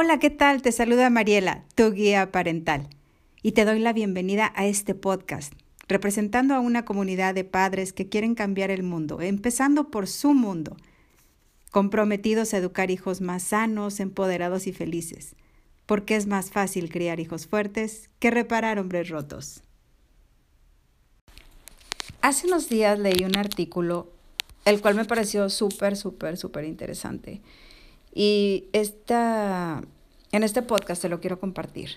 Hola, ¿qué tal? Te saluda Mariela, tu guía parental, y te doy la bienvenida a este podcast, representando a una comunidad de padres que quieren cambiar el mundo, empezando por su mundo, comprometidos a educar hijos más sanos, empoderados y felices, porque es más fácil criar hijos fuertes que reparar hombres rotos. Hace unos días leí un artículo, el cual me pareció súper, súper, súper interesante y esta, en este podcast te lo quiero compartir.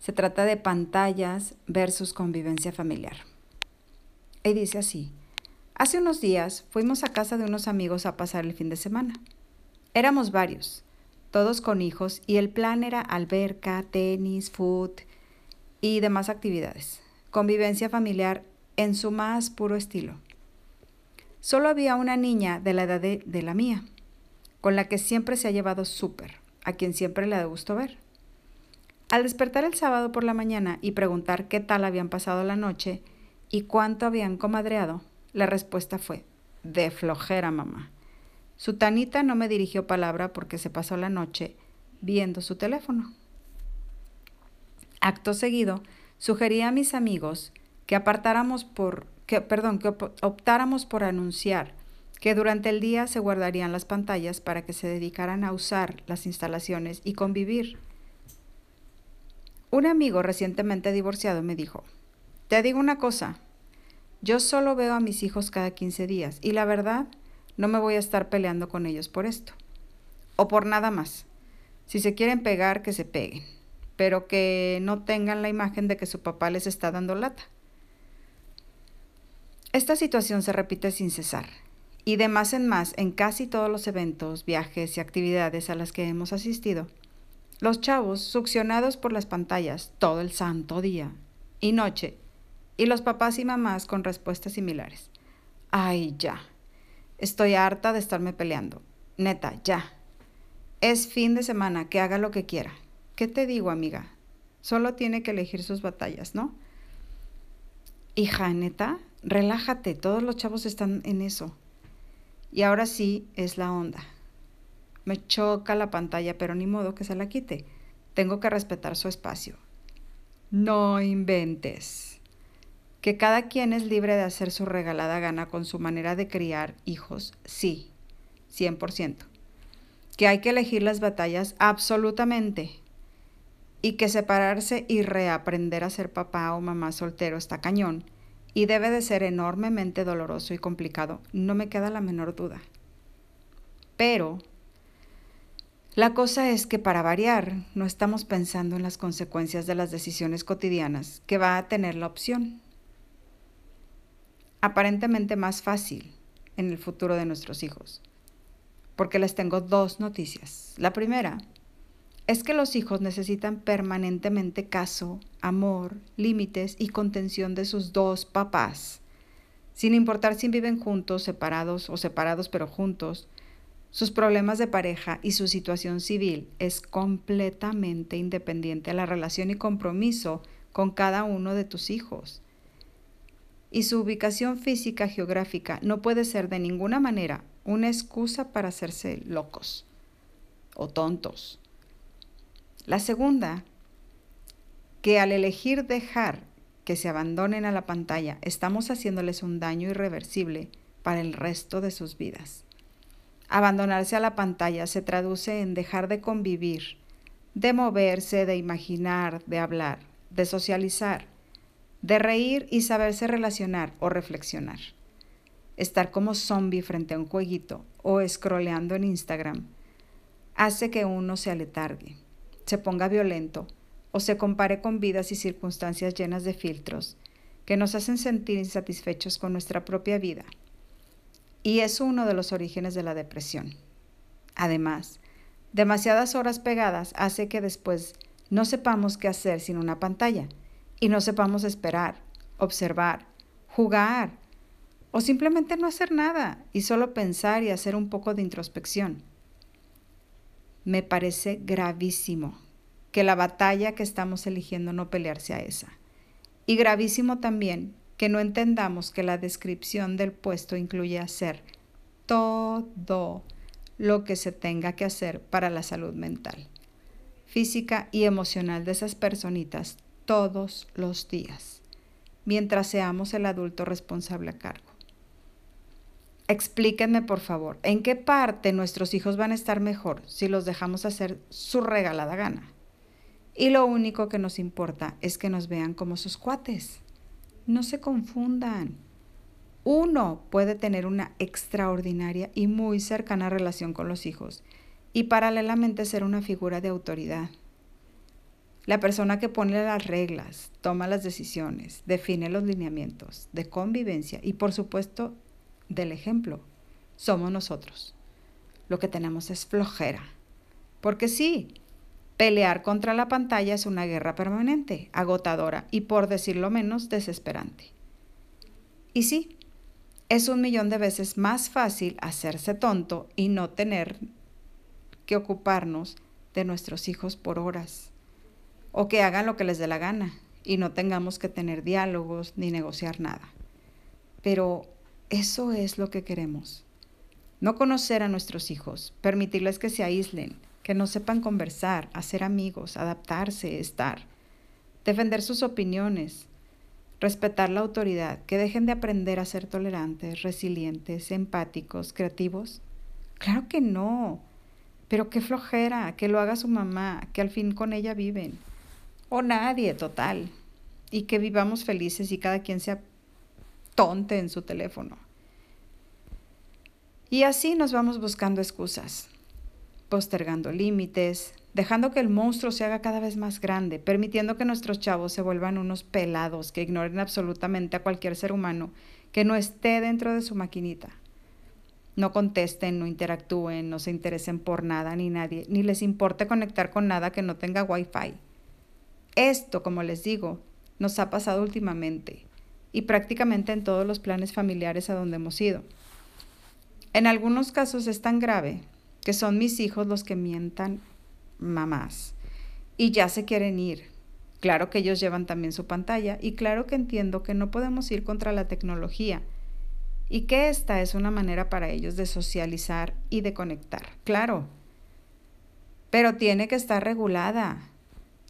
Se trata de pantallas versus convivencia familiar. Y dice así, hace unos días fuimos a casa de unos amigos a pasar el fin de semana. Éramos varios, todos con hijos, y el plan era alberca, tenis, food y demás actividades. Convivencia familiar en su más puro estilo. Solo había una niña de la edad de, de la mía, con la que siempre se ha llevado súper, a quien siempre le ha gustado ver. Al despertar el sábado por la mañana y preguntar qué tal habían pasado la noche y cuánto habían comadreado, la respuesta fue, de flojera, mamá. Su tanita no me dirigió palabra porque se pasó la noche viendo su teléfono. Acto seguido, sugerí a mis amigos que apartáramos por, que, perdón, que optáramos por anunciar que durante el día se guardarían las pantallas para que se dedicaran a usar las instalaciones y convivir. Un amigo recientemente divorciado me dijo, te digo una cosa, yo solo veo a mis hijos cada 15 días y la verdad no me voy a estar peleando con ellos por esto. O por nada más. Si se quieren pegar, que se peguen, pero que no tengan la imagen de que su papá les está dando lata. Esta situación se repite sin cesar y de más en más en casi todos los eventos, viajes y actividades a las que hemos asistido. Los chavos succionados por las pantallas todo el santo día y noche, y los papás y mamás con respuestas similares. Ay, ya. Estoy harta de estarme peleando. Neta, ya. Es fin de semana, que haga lo que quiera. ¿Qué te digo, amiga? Solo tiene que elegir sus batallas, ¿no? Hija, neta, relájate, todos los chavos están en eso. Y ahora sí es la onda. Me choca la pantalla, pero ni modo que se la quite. Tengo que respetar su espacio. No inventes. Que cada quien es libre de hacer su regalada gana con su manera de criar hijos, sí, 100%. Que hay que elegir las batallas, absolutamente. Y que separarse y reaprender a ser papá o mamá soltero está cañón y debe de ser enormemente doloroso y complicado, no me queda la menor duda. Pero la cosa es que para variar no estamos pensando en las consecuencias de las decisiones cotidianas que va a tener la opción. Aparentemente más fácil en el futuro de nuestros hijos. Porque les tengo dos noticias. La primera es que los hijos necesitan permanentemente caso, amor, límites y contención de sus dos papás. Sin importar si viven juntos, separados o separados pero juntos, sus problemas de pareja y su situación civil es completamente independiente a la relación y compromiso con cada uno de tus hijos. Y su ubicación física geográfica no puede ser de ninguna manera una excusa para hacerse locos o tontos. La segunda, que al elegir dejar que se abandonen a la pantalla, estamos haciéndoles un daño irreversible para el resto de sus vidas. Abandonarse a la pantalla se traduce en dejar de convivir, de moverse, de imaginar, de hablar, de socializar, de reír y saberse relacionar o reflexionar. Estar como zombie frente a un jueguito o scrolleando en Instagram hace que uno se aletargue se ponga violento o se compare con vidas y circunstancias llenas de filtros que nos hacen sentir insatisfechos con nuestra propia vida. Y es uno de los orígenes de la depresión. Además, demasiadas horas pegadas hace que después no sepamos qué hacer sin una pantalla y no sepamos esperar, observar, jugar o simplemente no hacer nada y solo pensar y hacer un poco de introspección me parece gravísimo que la batalla que estamos eligiendo no pelearse a esa. Y gravísimo también que no entendamos que la descripción del puesto incluye hacer todo lo que se tenga que hacer para la salud mental. física y emocional de esas personitas todos los días, mientras seamos el adulto responsable a cargo. Explíquenme, por favor, ¿en qué parte nuestros hijos van a estar mejor si los dejamos hacer su regalada gana? Y lo único que nos importa es que nos vean como sus cuates. No se confundan. Uno puede tener una extraordinaria y muy cercana relación con los hijos y paralelamente ser una figura de autoridad. La persona que pone las reglas, toma las decisiones, define los lineamientos de convivencia y por supuesto del ejemplo, somos nosotros. Lo que tenemos es flojera. Porque sí, pelear contra la pantalla es una guerra permanente, agotadora y por decirlo menos desesperante. Y sí, es un millón de veces más fácil hacerse tonto y no tener que ocuparnos de nuestros hijos por horas, o que hagan lo que les dé la gana y no tengamos que tener diálogos ni negociar nada. Pero eso es lo que queremos. No conocer a nuestros hijos, permitirles que se aíslen, que no sepan conversar, hacer amigos, adaptarse, estar, defender sus opiniones, respetar la autoridad, que dejen de aprender a ser tolerantes, resilientes, empáticos, creativos? Claro que no. Pero qué flojera, que lo haga su mamá, que al fin con ella viven. O nadie, total. Y que vivamos felices y cada quien sea tonte en su teléfono. Y así nos vamos buscando excusas, postergando límites, dejando que el monstruo se haga cada vez más grande, permitiendo que nuestros chavos se vuelvan unos pelados que ignoren absolutamente a cualquier ser humano que no esté dentro de su maquinita. No contesten, no interactúen, no se interesen por nada ni nadie, ni les importe conectar con nada que no tenga wifi. Esto, como les digo, nos ha pasado últimamente y prácticamente en todos los planes familiares a donde hemos ido. En algunos casos es tan grave que son mis hijos los que mientan mamás. Y ya se quieren ir. Claro que ellos llevan también su pantalla y claro que entiendo que no podemos ir contra la tecnología y que esta es una manera para ellos de socializar y de conectar. Claro. Pero tiene que estar regulada.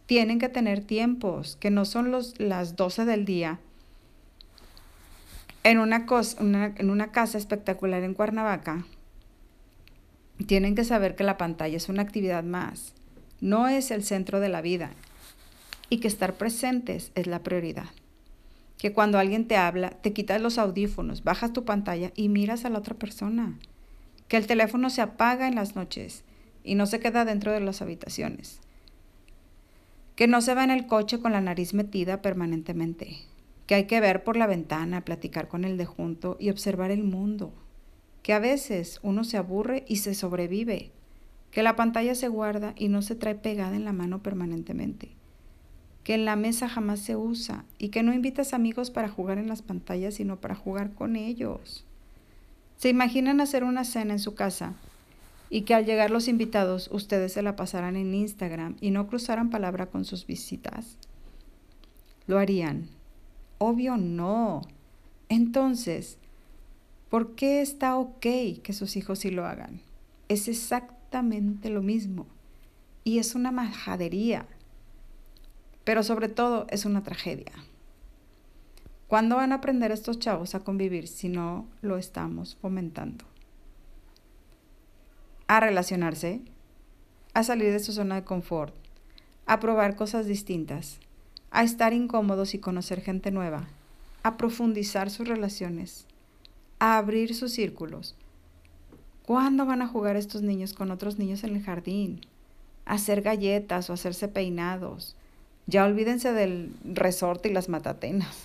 Tienen que tener tiempos, que no son los, las 12 del día. En una, en una casa espectacular en Cuernavaca, tienen que saber que la pantalla es una actividad más no es el centro de la vida y que estar presentes es la prioridad. Que cuando alguien te habla, te quitas los audífonos, bajas tu pantalla y miras a la otra persona. Que el teléfono se apaga en las noches y no se queda dentro de las habitaciones. Que no se va en el coche con la nariz metida permanentemente. Que hay que ver por la ventana, platicar con el de junto y observar el mundo. Que a veces uno se aburre y se sobrevive que la pantalla se guarda y no se trae pegada en la mano permanentemente, que en la mesa jamás se usa y que no invitas amigos para jugar en las pantallas, sino para jugar con ellos. ¿Se imaginan hacer una cena en su casa y que al llegar los invitados ustedes se la pasaran en Instagram y no cruzaran palabra con sus visitas? ¿Lo harían? Obvio no. Entonces, ¿por qué está ok que sus hijos sí lo hagan? Es exacto lo mismo. Y es una majadería. Pero sobre todo es una tragedia. ¿Cuándo van a aprender estos chavos a convivir si no lo estamos fomentando? A relacionarse, a salir de su zona de confort, a probar cosas distintas, a estar incómodos y conocer gente nueva, a profundizar sus relaciones, a abrir sus círculos, ¿Cuándo van a jugar estos niños con otros niños en el jardín? hacer galletas o hacerse peinados. Ya olvídense del resorte y las matatenas,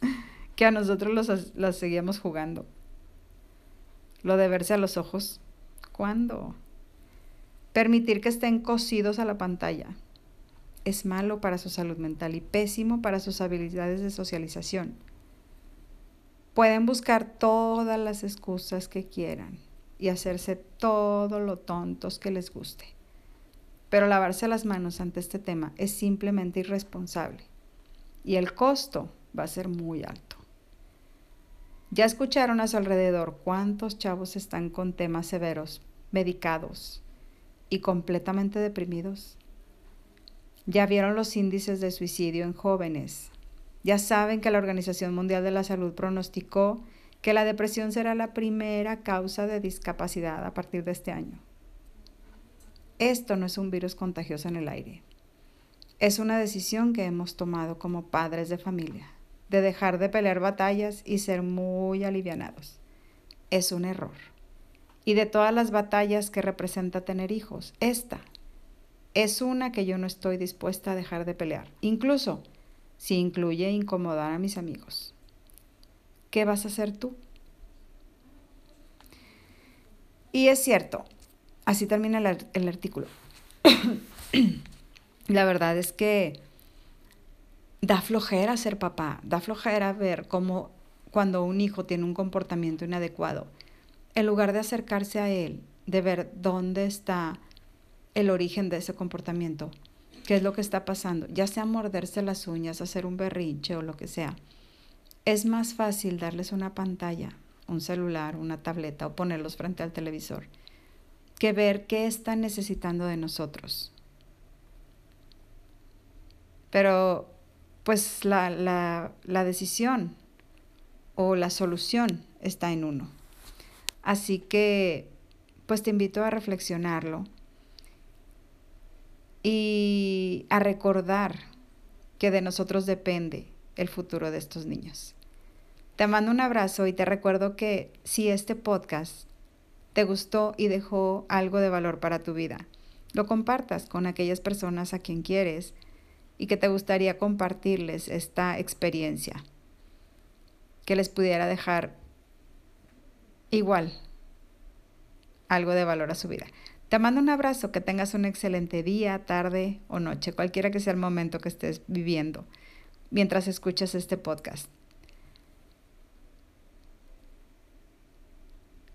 que a nosotros los, las seguíamos jugando. Lo de verse a los ojos, ¿cuándo? Permitir que estén cosidos a la pantalla es malo para su salud mental y pésimo para sus habilidades de socialización. Pueden buscar todas las excusas que quieran y hacerse todo lo tontos que les guste. Pero lavarse las manos ante este tema es simplemente irresponsable y el costo va a ser muy alto. Ya escucharon a su alrededor cuántos chavos están con temas severos, medicados y completamente deprimidos. Ya vieron los índices de suicidio en jóvenes. Ya saben que la Organización Mundial de la Salud pronosticó que la depresión será la primera causa de discapacidad a partir de este año. Esto no es un virus contagioso en el aire. Es una decisión que hemos tomado como padres de familia, de dejar de pelear batallas y ser muy alivianados. Es un error. Y de todas las batallas que representa tener hijos, esta es una que yo no estoy dispuesta a dejar de pelear, incluso si incluye incomodar a mis amigos. ¿Qué vas a hacer tú? Y es cierto, así termina el, el artículo. La verdad es que da flojera ser papá, da flojera ver cómo cuando un hijo tiene un comportamiento inadecuado, en lugar de acercarse a él, de ver dónde está el origen de ese comportamiento, qué es lo que está pasando, ya sea morderse las uñas, hacer un berrinche o lo que sea, es más fácil darles una pantalla, un celular, una tableta o ponerlos frente al televisor, que ver qué están necesitando de nosotros. Pero pues la, la, la decisión o la solución está en uno. Así que pues te invito a reflexionarlo y a recordar que de nosotros depende el futuro de estos niños. Te mando un abrazo y te recuerdo que si este podcast te gustó y dejó algo de valor para tu vida, lo compartas con aquellas personas a quien quieres y que te gustaría compartirles esta experiencia, que les pudiera dejar igual algo de valor a su vida. Te mando un abrazo, que tengas un excelente día, tarde o noche, cualquiera que sea el momento que estés viviendo mientras escuchas este podcast.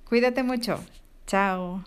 Cuídate mucho. Chao.